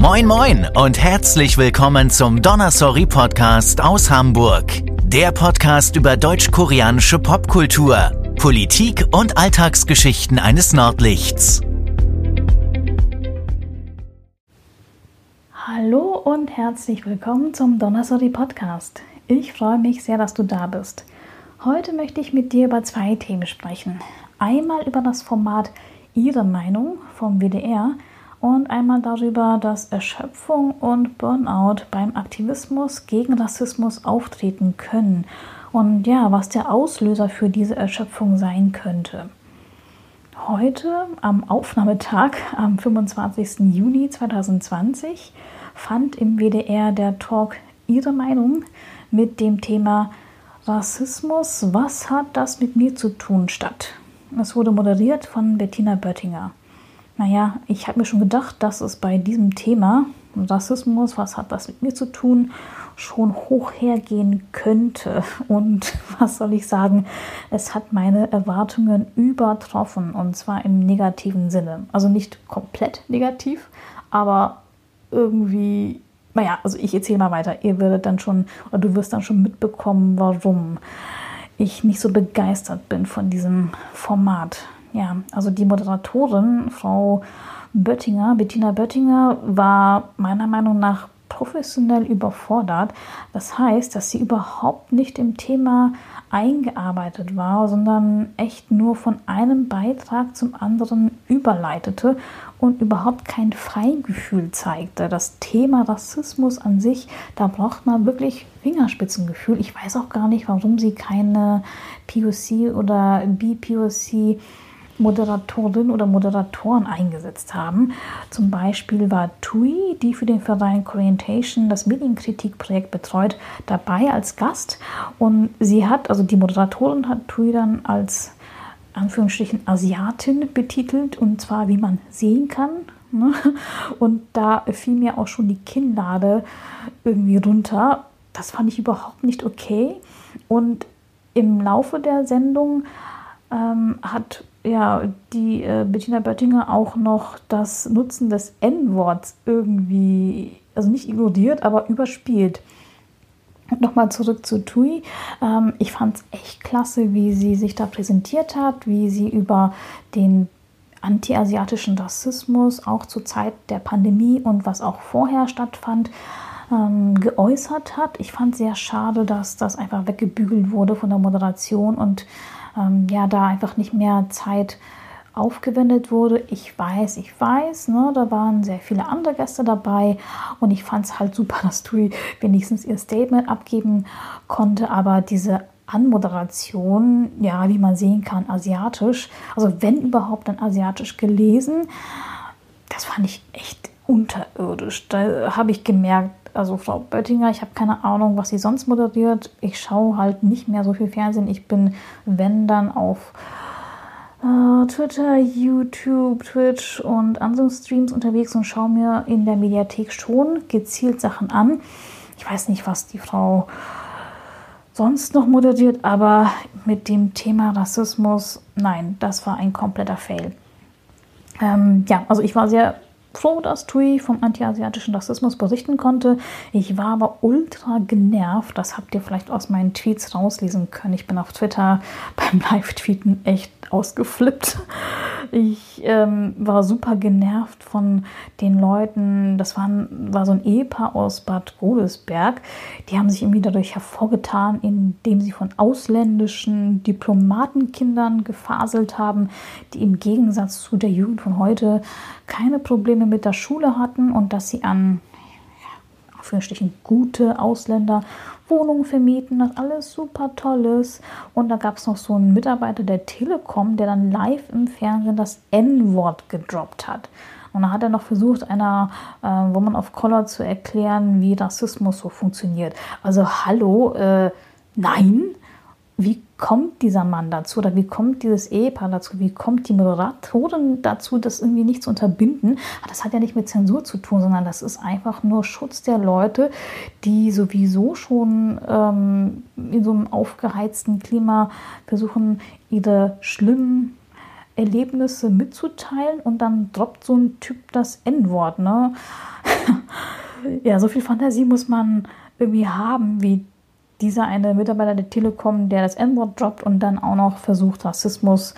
Moin moin und herzlich willkommen zum Donnersorry Podcast aus Hamburg. Der Podcast über deutsch-koreanische Popkultur, Politik und Alltagsgeschichten eines Nordlichts. Hallo und herzlich willkommen zum Donnersorry Podcast. Ich freue mich sehr, dass du da bist. Heute möchte ich mit dir über zwei Themen sprechen. Einmal über das Format Ihre Meinung vom WDR und einmal darüber, dass Erschöpfung und Burnout beim Aktivismus gegen Rassismus auftreten können und ja, was der Auslöser für diese Erschöpfung sein könnte. Heute, am Aufnahmetag, am 25. Juni 2020, fand im WDR der Talk Ihre Meinung mit dem Thema Rassismus, was hat das mit mir zu tun statt. Es wurde moderiert von Bettina Böttinger. Naja, ich habe mir schon gedacht, dass es bei diesem Thema Rassismus, was hat das mit mir zu tun, schon hoch hergehen könnte. Und was soll ich sagen, es hat meine Erwartungen übertroffen und zwar im negativen Sinne. Also nicht komplett negativ, aber irgendwie, naja, also ich erzähle mal weiter. Ihr werdet dann schon, oder du wirst dann schon mitbekommen, warum ich nicht so begeistert bin von diesem Format. Ja, also die Moderatorin, Frau Böttinger, Bettina Böttinger, war meiner Meinung nach professionell überfordert. Das heißt, dass sie überhaupt nicht im Thema eingearbeitet war, sondern echt nur von einem Beitrag zum anderen überleitete und überhaupt kein Feingefühl zeigte. Das Thema Rassismus an sich, da braucht man wirklich Fingerspitzengefühl. Ich weiß auch gar nicht, warum sie keine POC oder BPOC Moderatorinnen oder Moderatoren eingesetzt haben. Zum Beispiel war TUI, die für den Verein Orientation das Medienkritikprojekt betreut, dabei als Gast. Und sie hat, also die Moderatorin hat TUI dann als Anführungsstrichen Asiatin betitelt und zwar wie man sehen kann. Ne? Und da fiel mir auch schon die Kinnlade irgendwie runter. Das fand ich überhaupt nicht okay. Und im Laufe der Sendung ähm, hat ja, die äh, Bettina Böttinger auch noch das Nutzen des N-Worts irgendwie, also nicht ignoriert, aber überspielt. Nochmal zurück zu Tui. Ähm, ich fand es echt klasse, wie sie sich da präsentiert hat, wie sie über den antiasiatischen Rassismus auch zur Zeit der Pandemie und was auch vorher stattfand, ähm, geäußert hat. Ich fand sehr schade, dass das einfach weggebügelt wurde von der Moderation und ähm, ja, da einfach nicht mehr Zeit aufgewendet wurde. Ich weiß, ich weiß, ne, da waren sehr viele andere Gäste dabei und ich fand es halt super, dass Tui wenigstens ihr Statement abgeben konnte, aber diese Anmoderation, ja, wie man sehen kann, asiatisch, also wenn überhaupt dann asiatisch gelesen, das fand ich echt unterirdisch. Da habe ich gemerkt, also Frau Böttinger, ich habe keine Ahnung, was sie sonst moderiert. Ich schaue halt nicht mehr so viel Fernsehen. Ich bin, wenn dann, auf äh, Twitter, YouTube, Twitch und anderen Streams unterwegs und schaue mir in der Mediathek schon gezielt Sachen an. Ich weiß nicht, was die Frau sonst noch moderiert, aber mit dem Thema Rassismus, nein, das war ein kompletter Fail. Ähm, ja, also ich war sehr froh, dass Tui vom antiasiatischen Rassismus berichten konnte. Ich war aber ultra genervt. Das habt ihr vielleicht aus meinen Tweets rauslesen können. Ich bin auf Twitter beim Live-Tweeten echt ausgeflippt. Ich ähm, war super genervt von den Leuten. Das waren, war so ein Ehepaar aus Bad Godesberg. Die haben sich irgendwie dadurch hervorgetan, indem sie von ausländischen Diplomatenkindern gefaselt haben, die im Gegensatz zu der Jugend von heute keine Probleme mit der Schule hatten und dass sie an Anführungsstrichen gute Ausländer Wohnungen vermieten, das alles super tolles. Und da gab es noch so einen Mitarbeiter der Telekom, der dann live im Fernsehen das N-Wort gedroppt hat. Und da hat er noch versucht, einer äh, Woman of Color zu erklären, wie Rassismus so funktioniert. Also hallo, äh, nein, wie kommt dieser Mann dazu oder wie kommt dieses Ehepaar dazu, wie kommt die Moderatorin dazu, das irgendwie nicht zu unterbinden. Das hat ja nicht mit Zensur zu tun, sondern das ist einfach nur Schutz der Leute, die sowieso schon ähm, in so einem aufgeheizten Klima versuchen, ihre schlimmen Erlebnisse mitzuteilen und dann droppt so ein Typ das N-Wort. Ne? ja, so viel Fantasie muss man irgendwie haben, wie dieser eine Mitarbeiter der Telekom, der das N-Wort droppt und dann auch noch versucht, Rassismus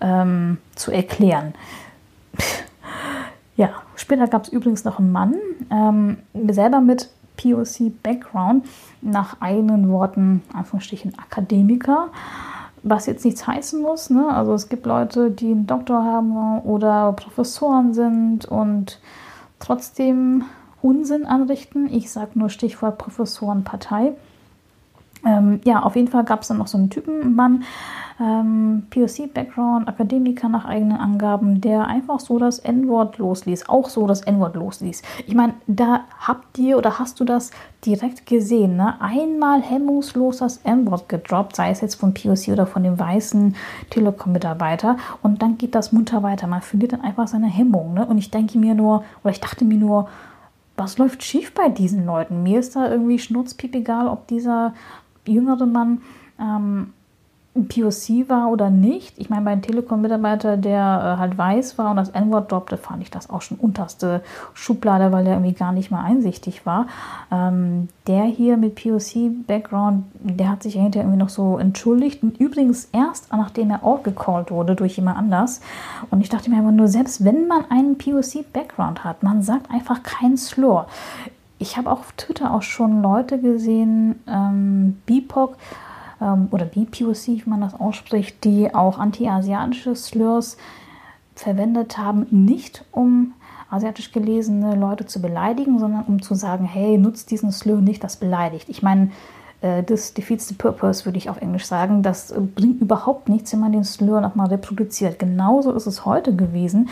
ähm, zu erklären. ja, später gab es übrigens noch einen Mann, ähm, selber mit POC-Background, nach eigenen Worten, Anführungsstrichen Akademiker, was jetzt nichts heißen muss. Ne? Also es gibt Leute, die einen Doktor haben oder Professoren sind und trotzdem Unsinn anrichten. Ich sage nur Stichwort Professorenpartei. Ähm, ja, auf jeden Fall gab es dann noch so einen Typen, Mann, ähm, POC-Background, Akademiker nach eigenen Angaben, der einfach so das N-Wort losließ, auch so das N-Wort losließ. Ich meine, da habt ihr oder hast du das direkt gesehen, ne? Einmal hemmungslos das N-Wort gedroppt, sei es jetzt von POC oder von dem weißen Telekom-Mitarbeiter und dann geht das munter weiter. Man verliert dann einfach seine Hemmung, ne? Und ich denke mir nur, oder ich dachte mir nur, was läuft schief bei diesen Leuten? Mir ist da irgendwie schnurzpiep egal, ob dieser jüngere Mann ähm, POC war oder nicht. Ich meine, bei einem Telekom-Mitarbeiter, der äh, halt weiß war und das N-Wort droppte, fand ich das auch schon unterste Schublade, weil der irgendwie gar nicht mal einsichtig war. Ähm, der hier mit POC-Background, der hat sich hinterher irgendwie noch so entschuldigt. Und übrigens erst, nachdem er outgecallt wurde durch jemand anders. Und ich dachte mir einfach nur, selbst wenn man einen POC-Background hat, man sagt einfach kein Slur. Ich habe auf Twitter auch schon Leute gesehen, ähm, BIPOC, ähm, oder BPOC, wie man das ausspricht, die auch anti-asiatische Slurs verwendet haben, nicht um asiatisch gelesene Leute zu beleidigen, sondern um zu sagen, hey, nutzt diesen Slur nicht, das beleidigt. Ich meine, äh, das defeats the purpose, würde ich auf Englisch sagen. Das äh, bringt überhaupt nichts, wenn man den Slur nochmal reproduziert. Genauso ist es heute gewesen.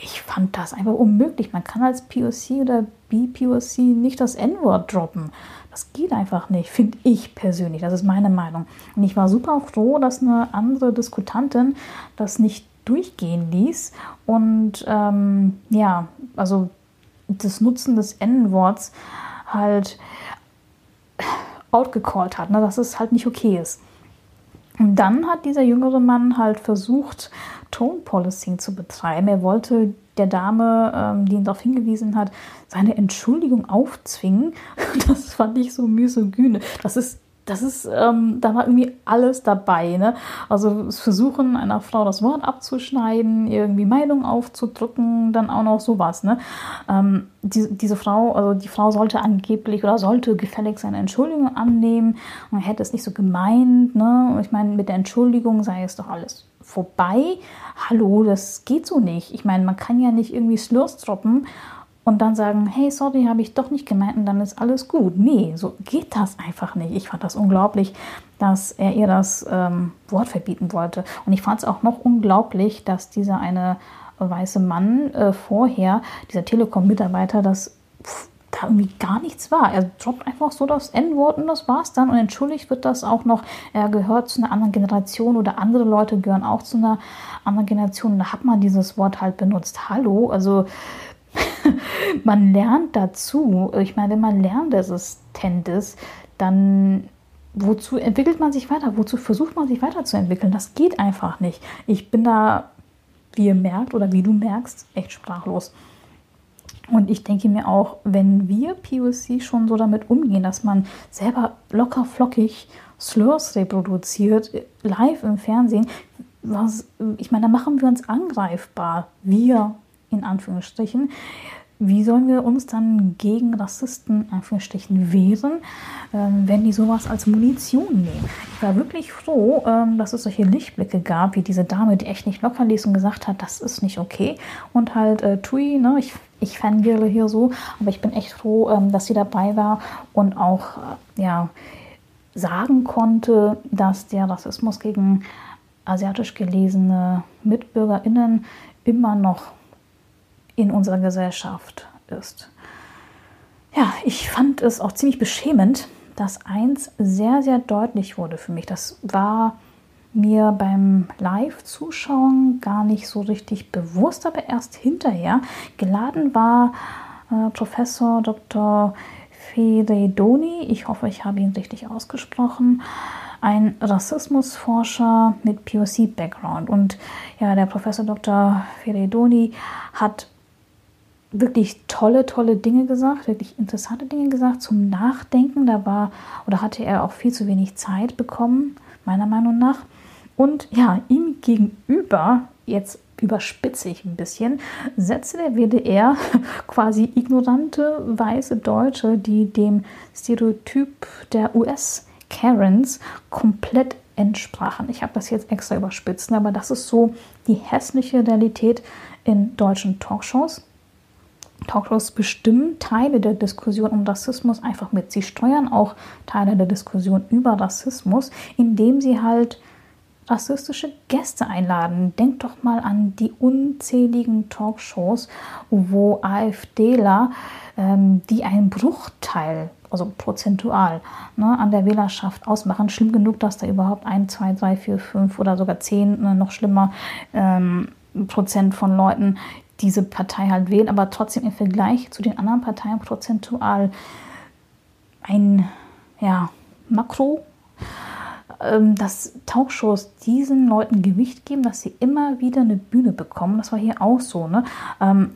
Ich fand das einfach unmöglich. Man kann als POC oder BPOC nicht das N-Wort droppen. Das geht einfach nicht, finde ich persönlich. Das ist meine Meinung. Und ich war super froh, dass eine andere Diskutantin das nicht durchgehen ließ. Und ähm, ja, also das Nutzen des N-Worts halt outgecallt hat, ne, dass es halt nicht okay ist. Und dann hat dieser jüngere Mann halt versucht, Tone Policing zu betreiben. Er wollte der Dame, ähm, die ihn darauf hingewiesen hat, seine Entschuldigung aufzwingen. Das fand ich so misogyne. Das ist das ist, ähm, da war irgendwie alles dabei. Ne? Also das Versuchen einer Frau das Wort abzuschneiden, irgendwie Meinung aufzudrücken, dann auch noch sowas. Ne? Ähm, die, diese Frau, also die Frau sollte angeblich oder sollte gefällig seine Entschuldigung annehmen und hätte es nicht so gemeint. Ne? Ich meine, mit der Entschuldigung sei es doch alles vorbei. Hallo, das geht so nicht. Ich meine, man kann ja nicht irgendwie Slurs droppen und dann sagen, hey, sorry, habe ich doch nicht gemeint und dann ist alles gut. Nee, so geht das einfach nicht. Ich fand das unglaublich, dass er ihr das ähm, Wort verbieten wollte. Und ich fand es auch noch unglaublich, dass dieser eine weiße Mann äh, vorher, dieser Telekom-Mitarbeiter, das pff, da irgendwie gar nichts war. Er droppt einfach so das N-Wort und das war's dann. Und entschuldigt wird das auch noch, er gehört zu einer anderen Generation oder andere Leute gehören auch zu einer anderen Generation. Da hat man dieses Wort halt benutzt. Hallo, also man lernt dazu. Ich meine, wenn man lernresistent ist, dann wozu entwickelt man sich weiter? Wozu versucht man sich weiterzuentwickeln? Das geht einfach nicht. Ich bin da, wie ihr merkt oder wie du merkst, echt sprachlos. Und ich denke mir auch, wenn wir POC schon so damit umgehen, dass man selber locker flockig Slurs reproduziert, live im Fernsehen, was, ich meine, da machen wir uns angreifbar. Wir in Anführungsstrichen. Wie sollen wir uns dann gegen Rassisten Anführungsstrichen wehren, ähm, wenn die sowas als Munition nehmen? Ich war wirklich froh, ähm, dass es solche Lichtblicke gab, wie diese Dame, die echt nicht locker ließ und gesagt hat, das ist nicht okay. Und halt äh, Tui, ne, ich, ich fangirle hier so, aber ich bin echt froh, ähm, dass sie dabei war und auch, äh, ja, sagen konnte, dass der Rassismus gegen asiatisch gelesene MitbürgerInnen immer noch in unserer Gesellschaft ist. Ja, ich fand es auch ziemlich beschämend, dass eins sehr, sehr deutlich wurde für mich. Das war mir beim Live-Zuschauen gar nicht so richtig bewusst, aber erst hinterher. Geladen war äh, Professor Dr. Feredoni, ich hoffe, ich habe ihn richtig ausgesprochen, ein Rassismusforscher mit POC-Background. Und ja, der Professor Dr. Feredoni hat wirklich tolle, tolle Dinge gesagt, wirklich interessante Dinge gesagt zum Nachdenken. Da war oder hatte er auch viel zu wenig Zeit bekommen, meiner Meinung nach. Und ja, ihm gegenüber, jetzt überspitze ich ein bisschen, setzte der WDR quasi ignorante weiße Deutsche, die dem Stereotyp der US-Karens komplett entsprachen. Ich habe das jetzt extra überspitzt, aber das ist so die hässliche Realität in deutschen Talkshows. Talkshows bestimmen Teile der Diskussion um Rassismus einfach mit. Sie steuern auch Teile der Diskussion über Rassismus, indem sie halt rassistische Gäste einladen. Denkt doch mal an die unzähligen Talkshows, wo AfDler, ähm, die einen Bruchteil, also prozentual, ne, an der Wählerschaft ausmachen. Schlimm genug, dass da überhaupt ein, zwei, drei, vier, fünf oder sogar zehn, ne, noch schlimmer, ähm, Prozent von Leuten diese Partei halt wählen, aber trotzdem im Vergleich zu den anderen Parteien prozentual ein ja, Makro ähm, dass Talkshows diesen Leuten Gewicht geben, dass sie immer wieder eine Bühne bekommen. Das war hier auch so. Ne? Ähm,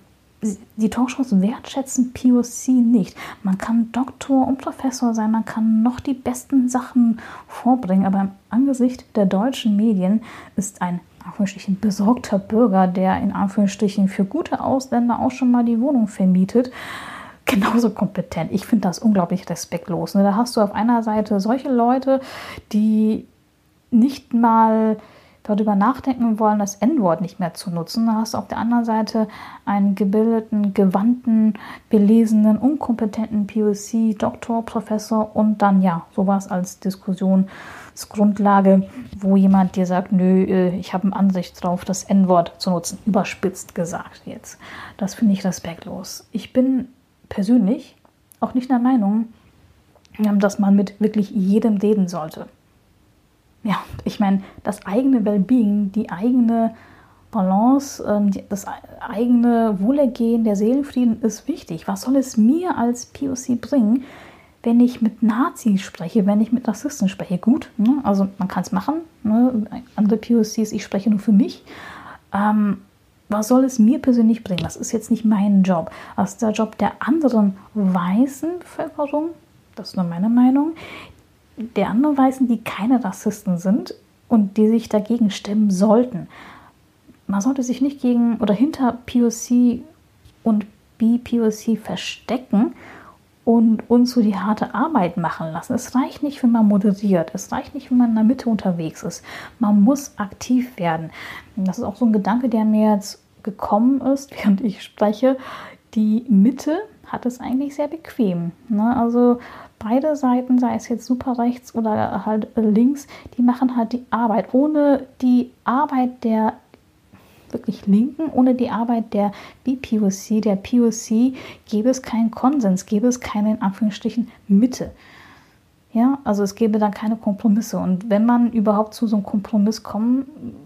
die Talkshows wertschätzen POC nicht. Man kann Doktor und Professor sein, man kann noch die besten Sachen vorbringen, aber im Angesicht der deutschen Medien ist ein Anführungsstrichen besorgter Bürger, der in Anführungsstrichen für gute Ausländer auch schon mal die Wohnung vermietet, genauso kompetent. Ich finde das unglaublich respektlos. Ne? Da hast du auf einer Seite solche Leute, die nicht mal darüber nachdenken wollen, das N-Wort nicht mehr zu nutzen. Da hast du auf der anderen Seite einen gebildeten, gewandten, belesenen, unkompetenten POC, Doktor, Professor und dann ja, sowas als Diskussionsgrundlage, wo jemand dir sagt, nö, äh, ich habe eine Ansicht drauf, das N-Wort zu nutzen. Überspitzt gesagt jetzt. Das finde ich respektlos. Ich bin persönlich auch nicht der Meinung, dass man mit wirklich jedem reden sollte. Ja, ich meine, das eigene Wellbeing, die eigene Balance, ähm, das eigene Wohlergehen, der Seelenfrieden ist wichtig. Was soll es mir als POC bringen, wenn ich mit Nazis spreche, wenn ich mit Rassisten spreche? Gut, ne? also man kann es machen. Ne? Andere POCs, ich spreche nur für mich. Ähm, was soll es mir persönlich bringen? Das ist jetzt nicht mein Job. Das ist der Job der anderen weißen Bevölkerung. Das ist nur meine Meinung. Der anderen Weißen, die keine Rassisten sind und die sich dagegen stemmen sollten. Man sollte sich nicht gegen oder hinter POC und BPOC verstecken und uns so die harte Arbeit machen lassen. Es reicht nicht, wenn man moderiert. Es reicht nicht, wenn man in der Mitte unterwegs ist. Man muss aktiv werden. Das ist auch so ein Gedanke, der mir jetzt gekommen ist, während ich spreche. Die Mitte hat es eigentlich sehr bequem. Ne? Also beide Seiten, sei es jetzt super rechts oder halt links, die machen halt die Arbeit. Ohne die Arbeit der wirklich Linken, ohne die Arbeit der BPOC, der POC, gäbe es keinen Konsens, gäbe es keine in Anführungsstrichen Mitte. Ja, also es gäbe dann keine Kompromisse. Und wenn man überhaupt zu so einem Kompromiss kommen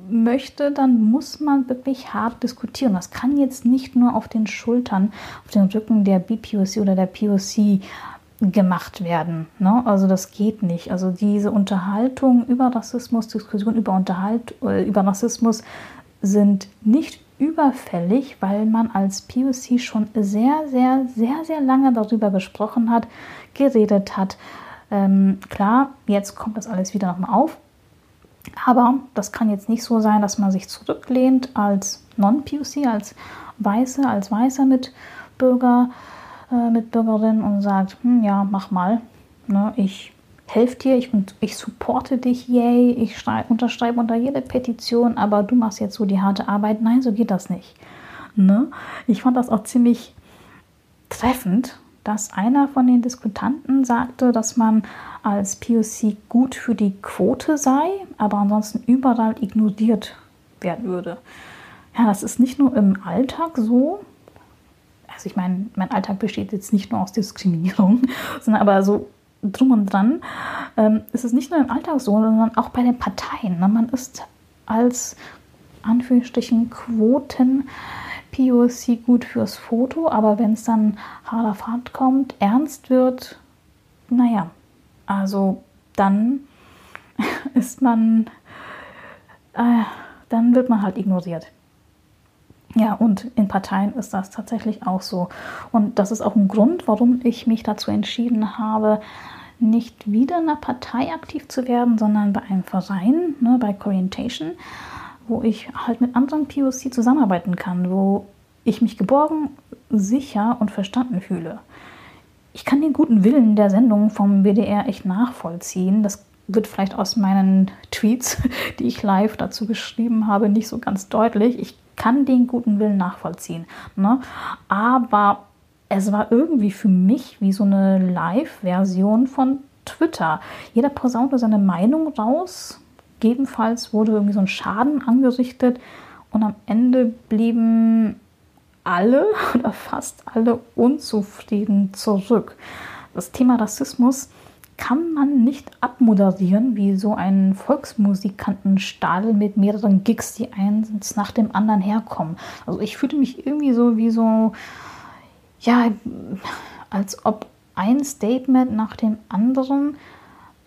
möchte, dann muss man wirklich hart diskutieren. Das kann jetzt nicht nur auf den Schultern, auf den Rücken der BPOC oder der POC gemacht werden. Ne? Also das geht nicht. Also diese Unterhaltung über Rassismus, Diskussion über Unterhalt, äh, über Rassismus sind nicht überfällig, weil man als POC schon sehr, sehr, sehr, sehr lange darüber gesprochen hat, geredet hat. Ähm, klar, jetzt kommt das alles wieder nochmal auf. Aber das kann jetzt nicht so sein, dass man sich zurücklehnt als Non-POC, als Weiße, als weißer Mitbürger, äh, Mitbürgerin und sagt, hm, ja, mach mal. Ne, ich helfe dir, ich, ich supporte dich, yay, ich unterschreibe unter jede Petition, aber du machst jetzt so die harte Arbeit. Nein, so geht das nicht. Ne? Ich fand das auch ziemlich treffend, dass einer von den Diskutanten sagte, dass man als POC gut für die Quote sei, aber ansonsten überall ignoriert werden würde. Ja, das ist nicht nur im Alltag so. Also ich meine, mein Alltag besteht jetzt nicht nur aus Diskriminierung, sondern aber so drum und dran, ähm, ist es nicht nur im Alltag so, sondern auch bei den Parteien. Ne? Man ist als Anführungsstrichen Quoten POC gut fürs Foto, aber wenn es dann harter Fahrt kommt, ernst wird, naja, also dann ist man, äh, dann wird man halt ignoriert. Ja, und in Parteien ist das tatsächlich auch so. Und das ist auch ein Grund, warum ich mich dazu entschieden habe, nicht wieder in einer Partei aktiv zu werden, sondern bei einem Verein, ne, bei Corientation, wo ich halt mit anderen POC zusammenarbeiten kann, wo ich mich geborgen, sicher und verstanden fühle. Ich kann den guten Willen der Sendung vom WDR echt nachvollziehen. Das wird vielleicht aus meinen Tweets, die ich live dazu geschrieben habe, nicht so ganz deutlich. Ich kann den guten Willen nachvollziehen. Ne? Aber es war irgendwie für mich wie so eine Live-Version von Twitter. Jeder posaunte seine Meinung raus. Gegebenenfalls wurde irgendwie so ein Schaden angerichtet und am Ende blieben alle oder fast alle unzufrieden zurück. Das Thema Rassismus kann man nicht abmoderieren wie so ein Volksmusikantenstadel mit mehreren Gigs, die eins nach dem anderen herkommen. Also ich fühlte mich irgendwie so wie so, ja, als ob ein Statement nach dem anderen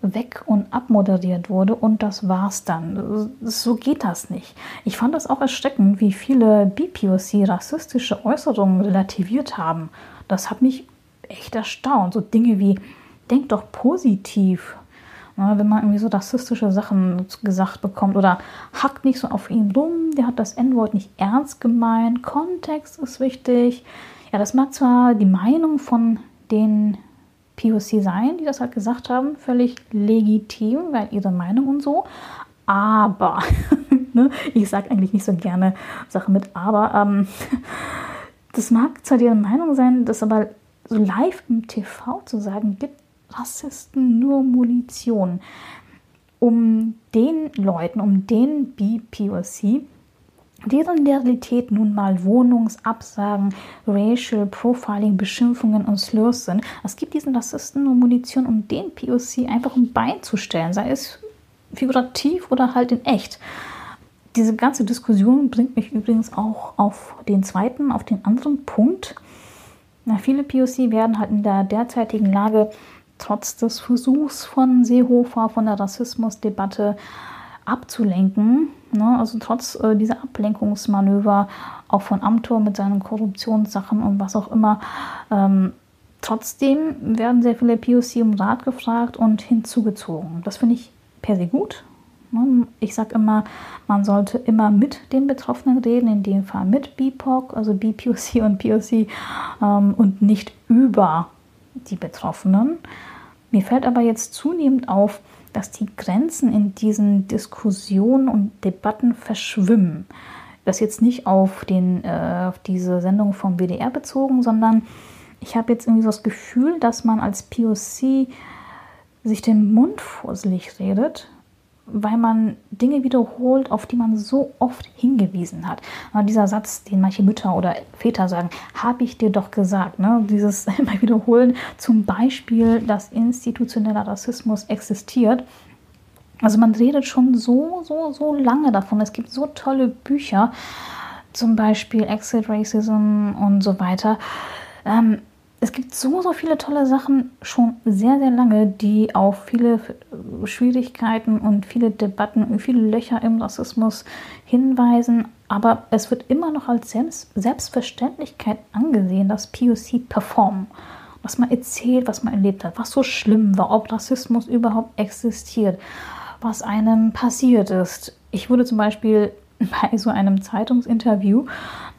weg und abmoderiert wurde und das war's dann. So geht das nicht. Ich fand das auch erschreckend, wie viele BPOC rassistische Äußerungen relativiert haben. Das hat mich echt erstaunt. So Dinge wie denk doch positiv. Wenn man irgendwie so rassistische Sachen gesagt bekommt oder hackt nicht so auf ihn rum, der hat das N-Wort nicht ernst gemeint, Kontext ist wichtig. Ja, das mag zwar die Meinung von den POC sein, die das halt gesagt haben, völlig legitim, weil ihre Meinung und so, aber, ne, ich sage eigentlich nicht so gerne Sachen mit aber, ähm, das mag zwar ihre Meinung sein, das aber so live im TV zu sagen, gibt Rassisten nur Munition, um den Leuten, um den BPOC, deren Realität nun mal Wohnungsabsagen, Racial Profiling, Beschimpfungen und Slurs sind. Es gibt diesen Rassisten nur Munition, um den POC einfach ein Bein zu stellen, sei es figurativ oder halt in echt. Diese ganze Diskussion bringt mich übrigens auch auf den zweiten, auf den anderen Punkt. Na, viele POC werden halt in der derzeitigen Lage trotz des Versuchs von Seehofer, von der Rassismusdebatte abzulenken, ne, also trotz äh, dieser Ablenkungsmanöver, auch von Amtor mit seinen Korruptionssachen und was auch immer, ähm, trotzdem werden sehr viele POC um Rat gefragt und hinzugezogen. Das finde ich per se gut. Ne. Ich sage immer, man sollte immer mit den Betroffenen reden, in dem Fall mit BIPOC, also BPOC und POC, ähm, und nicht über die Betroffenen. Mir fällt aber jetzt zunehmend auf, dass die Grenzen in diesen Diskussionen und Debatten verschwimmen. Das jetzt nicht auf, den, äh, auf diese Sendung vom WDR bezogen, sondern ich habe jetzt irgendwie so das Gefühl, dass man als POC sich den Mund fusselig redet weil man Dinge wiederholt, auf die man so oft hingewiesen hat. Und dieser Satz, den manche Mütter oder Väter sagen, habe ich dir doch gesagt. Ne? Dieses immer wiederholen, zum Beispiel, dass institutioneller Rassismus existiert. Also man redet schon so, so, so lange davon. Es gibt so tolle Bücher, zum Beispiel Exit Racism und so weiter. Ähm, es gibt so, so viele tolle Sachen schon sehr, sehr lange, die auf viele Schwierigkeiten und viele Debatten und viele Löcher im Rassismus hinweisen. Aber es wird immer noch als Selbstverständlichkeit angesehen, dass POC performen. Was man erzählt, was man erlebt hat, was so schlimm war, ob Rassismus überhaupt existiert, was einem passiert ist. Ich wurde zum Beispiel bei so einem Zeitungsinterview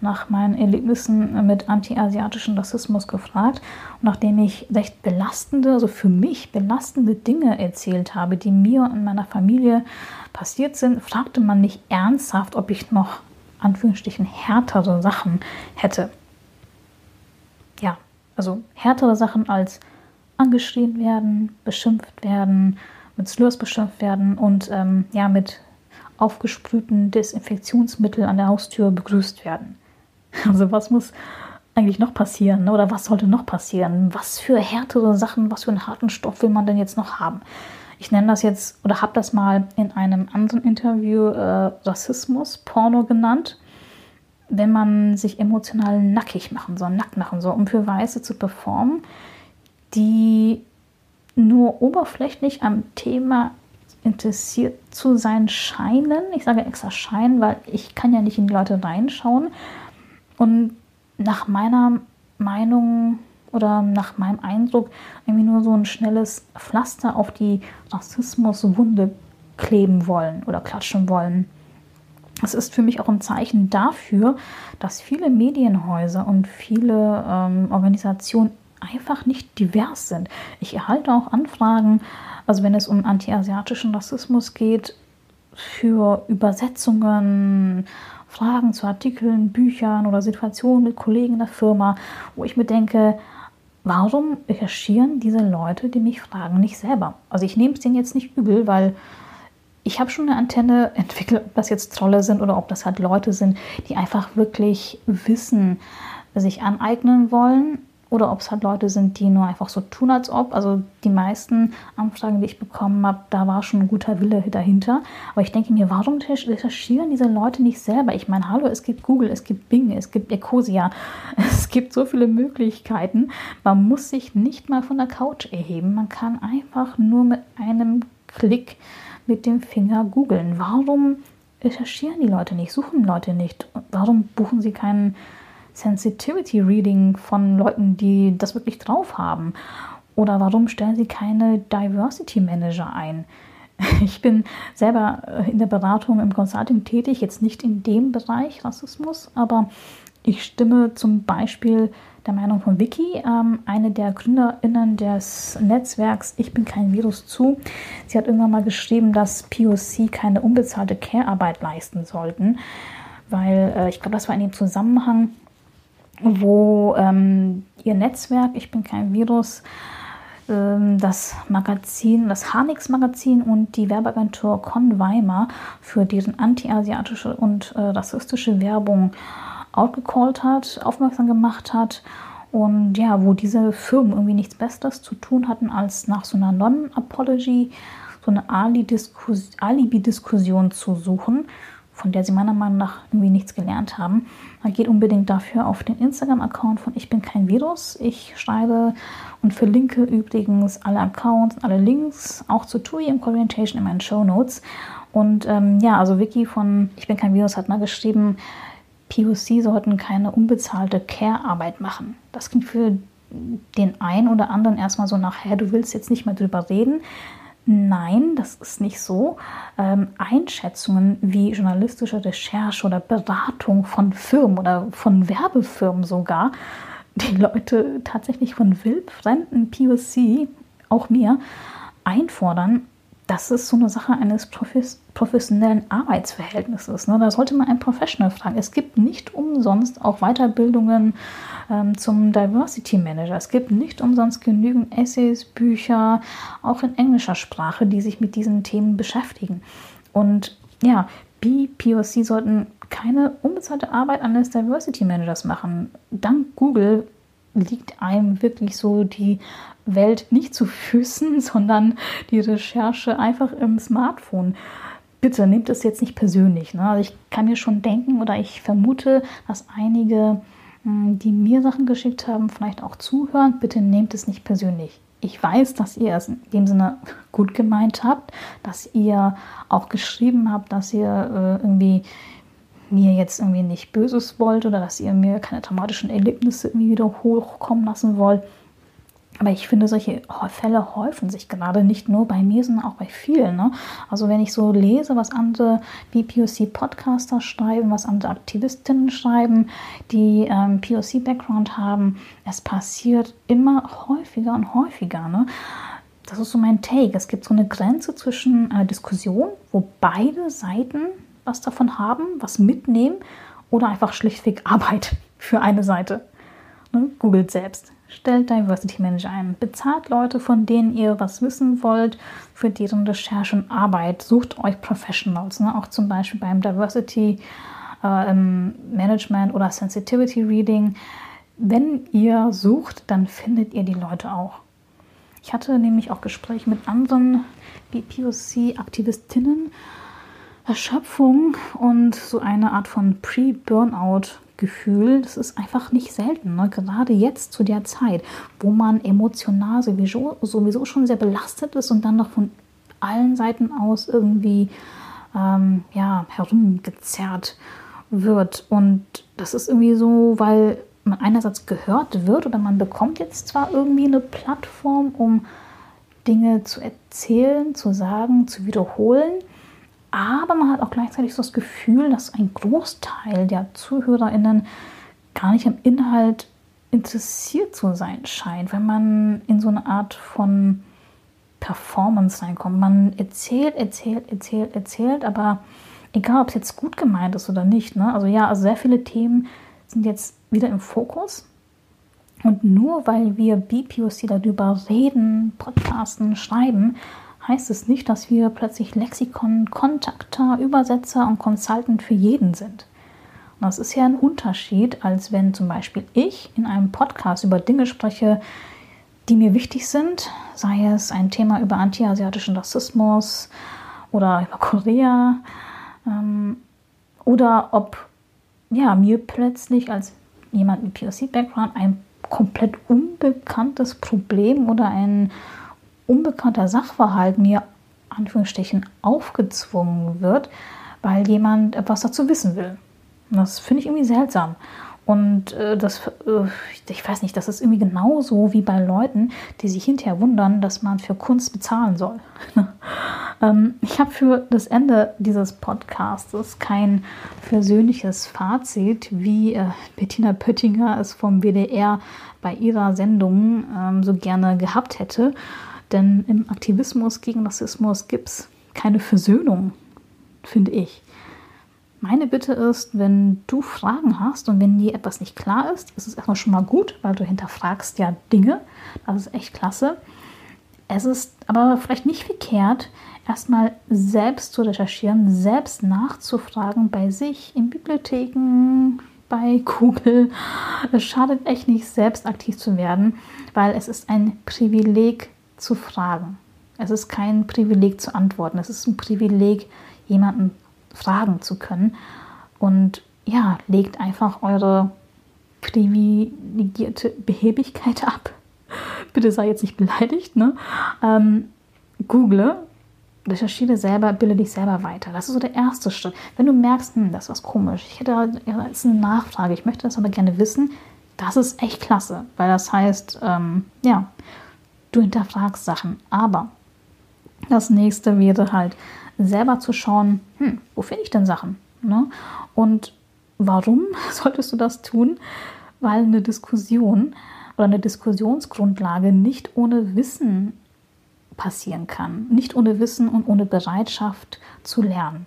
nach meinen Erlebnissen mit anti-asiatischem Rassismus gefragt. Und nachdem ich recht belastende, also für mich belastende Dinge erzählt habe, die mir und meiner Familie passiert sind, fragte man mich ernsthaft, ob ich noch Anführungsstrichen härtere Sachen hätte. Ja, also härtere Sachen als angeschrien werden, beschimpft werden, mit Slurs beschimpft werden und ähm, ja, mit aufgesprühten Desinfektionsmittel an der Haustür begrüßt werden. Also was muss eigentlich noch passieren oder was sollte noch passieren? Was für härtere Sachen, was für einen harten Stoff will man denn jetzt noch haben? Ich nenne das jetzt oder habe das mal in einem anderen Interview äh, Rassismus, Porno genannt. Wenn man sich emotional nackig machen soll, nackt machen soll, um für Weiße zu performen, die nur oberflächlich am Thema interessiert zu sein scheinen. Ich sage extra scheinen, weil ich kann ja nicht in die Leute reinschauen. und nach meiner Meinung oder nach meinem Eindruck irgendwie nur so ein schnelles Pflaster auf die Rassismuswunde kleben wollen oder klatschen wollen. Es ist für mich auch ein Zeichen dafür, dass viele Medienhäuser und viele ähm, Organisationen einfach nicht divers sind. Ich erhalte auch Anfragen, also wenn es um antiasiatischen Rassismus geht, für Übersetzungen, Fragen zu Artikeln, Büchern oder Situationen mit Kollegen in der Firma, wo ich mir denke, warum recherchieren diese Leute, die mich fragen, nicht selber? Also ich nehme es denen jetzt nicht übel, weil ich habe schon eine Antenne entwickelt, ob das jetzt Trolle sind oder ob das halt Leute sind, die einfach wirklich Wissen sich aneignen wollen oder ob es halt Leute sind, die nur einfach so tun, als ob. Also die meisten Anfragen, die ich bekommen habe, da war schon ein guter Wille dahinter. Aber ich denke mir, warum recherchieren diese Leute nicht selber? Ich meine, hallo, es gibt Google, es gibt Bing, es gibt Ecosia, es gibt so viele Möglichkeiten. Man muss sich nicht mal von der Couch erheben. Man kann einfach nur mit einem Klick mit dem Finger googeln. Warum recherchieren die Leute nicht, suchen Leute nicht? Warum buchen sie keinen Sensitivity Reading von Leuten, die das wirklich drauf haben? Oder warum stellen Sie keine Diversity Manager ein? Ich bin selber äh, in der Beratung im Consulting tätig, jetzt nicht in dem Bereich Rassismus, aber ich stimme zum Beispiel der Meinung von Vicky, ähm, eine der GründerInnen des Netzwerks Ich bin kein Virus zu. Sie hat irgendwann mal geschrieben, dass POC keine unbezahlte Care-Arbeit leisten sollten, weil äh, ich glaube, das war in dem Zusammenhang, wo ähm, ihr Netzwerk, ich bin kein Virus, ähm, das Magazin, das Hanix Magazin und die Werbeagentur Con Weimar für deren anti-asiatische und äh, rassistische Werbung outgecallt hat, aufmerksam gemacht hat und ja, wo diese Firmen irgendwie nichts Besseres zu tun hatten, als nach so einer Non-Apology so eine Alibi-Diskussion zu suchen von der sie meiner Meinung nach irgendwie nichts gelernt haben. Man geht unbedingt dafür auf den Instagram-Account von Ich bin kein Virus. Ich schreibe und verlinke übrigens alle Accounts, alle Links, auch zu TUI im Orientation in meinen Show Notes. Und ähm, ja, also Vicky von Ich bin kein Virus hat mal geschrieben, POC sollten keine unbezahlte Care-Arbeit machen. Das klingt für den einen oder anderen erstmal so nachher, du willst jetzt nicht mehr drüber reden. Nein, das ist nicht so. Ähm, Einschätzungen wie journalistische Recherche oder Beratung von Firmen oder von Werbefirmen sogar, die Leute tatsächlich von wildfremden POC, auch mir, einfordern, das ist so eine Sache eines professionellen Arbeitsverhältnisses. Ne? Da sollte man einen Professional fragen. Es gibt nicht umsonst auch Weiterbildungen ähm, zum Diversity Manager. Es gibt nicht umsonst genügend Essays, Bücher, auch in englischer Sprache, die sich mit diesen Themen beschäftigen. Und ja, BPOC sollten keine unbezahlte Arbeit eines Diversity Managers machen. Dank Google liegt einem wirklich so die Welt nicht zu Füßen, sondern die Recherche einfach im Smartphone. Bitte nehmt es jetzt nicht persönlich. Ne? Also ich kann mir schon denken oder ich vermute, dass einige, hm, die mir Sachen geschickt haben, vielleicht auch zuhören. Bitte nehmt es nicht persönlich. Ich weiß, dass ihr es in dem Sinne gut gemeint habt, dass ihr auch geschrieben habt, dass ihr äh, irgendwie mir jetzt irgendwie nicht Böses wollt oder dass ihr mir keine traumatischen Erlebnisse irgendwie wieder hochkommen lassen wollt. Aber ich finde, solche Fälle häufen sich gerade nicht nur bei mir, sondern auch bei vielen. Ne? Also wenn ich so lese, was andere BPOC-Podcaster schreiben, was andere Aktivistinnen schreiben, die ähm, POC-Background haben, es passiert immer häufiger und häufiger. Ne? Das ist so mein Take. Es gibt so eine Grenze zwischen einer Diskussion, wo beide Seiten was davon haben, was mitnehmen oder einfach schlichtweg Arbeit für eine Seite. Ne? Googelt selbst. Stellt Diversity Manager ein. Bezahlt Leute, von denen ihr was wissen wollt, für deren Recherche und Arbeit. Sucht euch Professionals. Ne? Auch zum Beispiel beim Diversity äh, Management oder Sensitivity Reading. Wenn ihr sucht, dann findet ihr die Leute auch. Ich hatte nämlich auch Gespräche mit anderen BPOC-Aktivistinnen. Erschöpfung und so eine Art von Pre-Burnout Gefühl, das ist einfach nicht selten. Ne? Gerade jetzt zu der Zeit, wo man emotional sowieso, sowieso schon sehr belastet ist und dann noch von allen Seiten aus irgendwie ähm, ja, herumgezerrt wird. Und das ist irgendwie so, weil man einerseits gehört wird oder man bekommt jetzt zwar irgendwie eine Plattform, um Dinge zu erzählen, zu sagen, zu wiederholen, aber man hat auch gleichzeitig so das Gefühl, dass ein Großteil der ZuhörerInnen gar nicht am Inhalt interessiert zu sein scheint, wenn man in so eine Art von Performance reinkommt. Man erzählt, erzählt, erzählt, erzählt, aber egal, ob es jetzt gut gemeint ist oder nicht. Ne? Also ja, also sehr viele Themen sind jetzt wieder im Fokus. Und nur weil wir BPOC darüber reden, podcasten, schreiben, heißt es nicht, dass wir plötzlich Lexikon, Kontakter, Übersetzer und Consultant für jeden sind. Und das ist ja ein Unterschied, als wenn zum Beispiel ich in einem Podcast über Dinge spreche, die mir wichtig sind, sei es ein Thema über antiasiatischen Rassismus oder über Korea ähm, oder ob ja, mir plötzlich als jemand mit POC-Background ein komplett unbekanntes Problem oder ein unbekannter Sachverhalt mir Anführungsstrichen aufgezwungen wird, weil jemand etwas dazu wissen will. Das finde ich irgendwie seltsam. Und äh, das, äh, ich weiß nicht, das ist irgendwie genauso wie bei Leuten, die sich hinterher wundern, dass man für Kunst bezahlen soll. ähm, ich habe für das Ende dieses Podcasts kein persönliches Fazit, wie äh, Bettina Pöttinger es vom WDR bei ihrer Sendung ähm, so gerne gehabt hätte. Denn im Aktivismus gegen Rassismus gibt es keine Versöhnung, finde ich. Meine Bitte ist, wenn du Fragen hast und wenn dir etwas nicht klar ist, ist es erstmal schon mal gut, weil du hinterfragst ja Dinge. Das ist echt klasse. Es ist aber vielleicht nicht verkehrt, erstmal selbst zu recherchieren, selbst nachzufragen bei sich, in Bibliotheken, bei Google. Es schadet echt nicht, selbst aktiv zu werden, weil es ist ein Privileg, zu fragen. Es ist kein Privileg zu antworten. Es ist ein Privileg, jemanden fragen zu können. Und ja, legt einfach eure privilegierte Behebigkeit ab. Bitte sei jetzt nicht beleidigt, ne? Ähm, Google, recherchiere selber, bilde dich selber weiter. Das ist so der erste Schritt. Wenn du merkst, hm, das ist komisch, ich hätte jetzt eine Nachfrage, ich möchte das aber gerne wissen, das ist echt klasse, weil das heißt, ähm, ja, du hinterfragst Sachen. Aber das nächste wäre halt selber zu schauen, hm, wo finde ich denn Sachen? Ne? Und warum solltest du das tun? Weil eine Diskussion oder eine Diskussionsgrundlage nicht ohne Wissen passieren kann. Nicht ohne Wissen und ohne Bereitschaft zu lernen.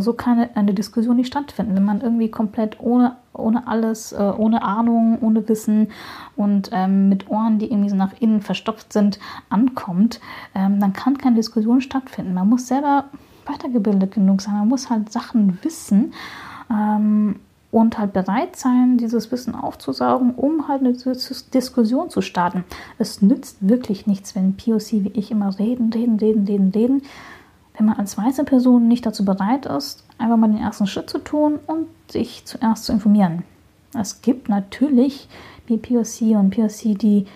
So kann eine Diskussion nicht stattfinden, wenn man irgendwie komplett ohne, ohne alles, äh, ohne Ahnung, ohne Wissen und ähm, mit Ohren, die irgendwie so nach innen verstopft sind, ankommt, ähm, dann kann keine Diskussion stattfinden. Man muss selber weitergebildet genug sein, man muss halt Sachen wissen ähm, und halt bereit sein, dieses Wissen aufzusaugen, um halt eine Diskussion zu starten. Es nützt wirklich nichts, wenn POC wie ich immer reden, reden, reden, reden, reden wenn man als weiße Person nicht dazu bereit ist, einfach mal den ersten Schritt zu tun und sich zuerst zu informieren. Es gibt natürlich BPOC und POC, die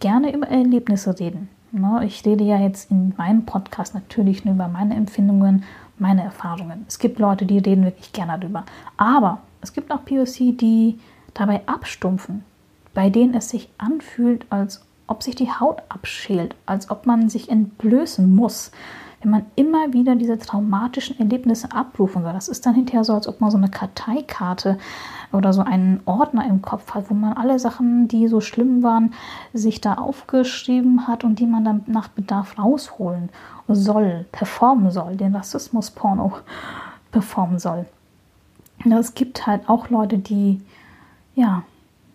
gerne über Erlebnisse reden. Ne, ich rede ja jetzt in meinem Podcast natürlich nur über meine Empfindungen, meine Erfahrungen. Es gibt Leute, die reden wirklich gerne darüber. Aber es gibt auch POC, die dabei abstumpfen, bei denen es sich anfühlt, als ob sich die Haut abschält, als ob man sich entblößen muss wenn man immer wieder diese traumatischen Erlebnisse abrufen soll. Das ist dann hinterher so, als ob man so eine Karteikarte oder so einen Ordner im Kopf hat, wo man alle Sachen, die so schlimm waren, sich da aufgeschrieben hat und die man dann nach Bedarf rausholen soll, performen soll, den Rassismus-Porno performen soll. Es gibt halt auch Leute, die ja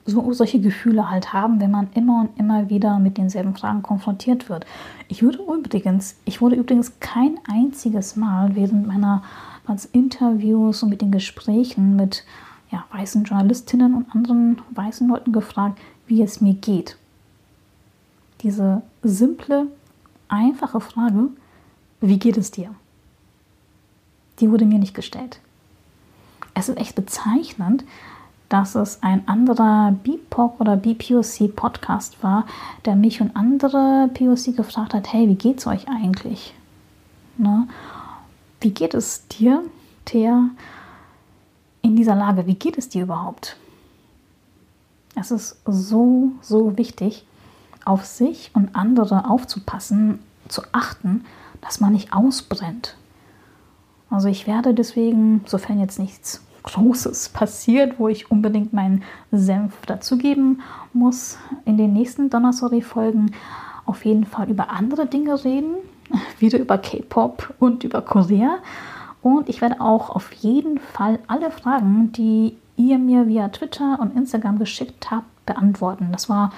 so, solche Gefühle halt haben, wenn man immer und immer wieder mit denselben Fragen konfrontiert wird. Ich würde übrigens, ich wurde übrigens kein einziges Mal während meiner als Interviews und mit den Gesprächen mit ja, weißen Journalistinnen und anderen weißen Leuten gefragt, wie es mir geht. Diese simple, einfache Frage, wie geht es dir? Die wurde mir nicht gestellt. Es ist echt bezeichnend, dass es ein anderer BIPOC oder BPOC Podcast war, der mich und andere POC gefragt hat, hey, wie geht's euch eigentlich? Ne? Wie geht es dir, Thea? in dieser Lage? Wie geht es dir überhaupt? Es ist so, so wichtig, auf sich und andere aufzupassen, zu achten, dass man nicht ausbrennt. Also ich werde deswegen, sofern jetzt nichts Großes passiert, wo ich unbedingt meinen Senf dazugeben muss, in den nächsten Donnerstory-Folgen auf jeden Fall über andere Dinge reden, wieder über K-Pop und über Korea. Und ich werde auch auf jeden Fall alle Fragen, die ihr mir via Twitter und Instagram geschickt habt, beantworten. Das war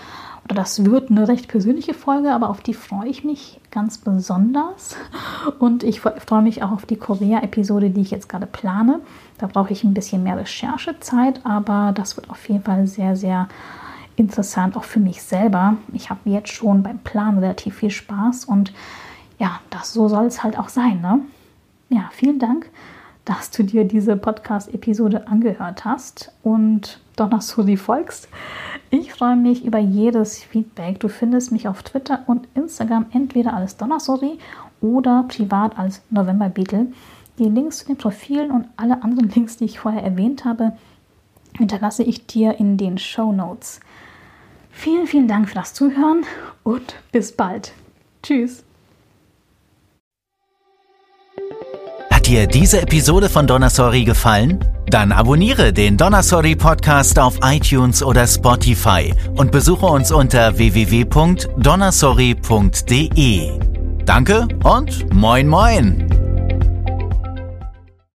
oder das wird eine recht persönliche Folge, aber auf die freue ich mich ganz besonders. Und ich freue mich auch auf die Korea-Episode, die ich jetzt gerade plane. Da brauche ich ein bisschen mehr Recherchezeit, aber das wird auf jeden Fall sehr, sehr interessant, auch für mich selber. Ich habe jetzt schon beim Plan relativ viel Spaß und ja, das so soll es halt auch sein. Ne? Ja, vielen Dank, dass du dir diese Podcast-Episode angehört hast und doch noch die folgst. Ich freue mich über jedes Feedback. Du findest mich auf Twitter und Instagram entweder als Donnersori oder privat als November Beetle. Die Links zu den Profilen und alle anderen Links, die ich vorher erwähnt habe, hinterlasse ich dir in den Show Notes. Vielen, vielen Dank für das Zuhören und bis bald. Tschüss. Dir diese Episode von Donnersori gefallen? Dann abonniere den Donnersori Podcast auf iTunes oder Spotify und besuche uns unter www.donnersori.de. Danke und moin moin!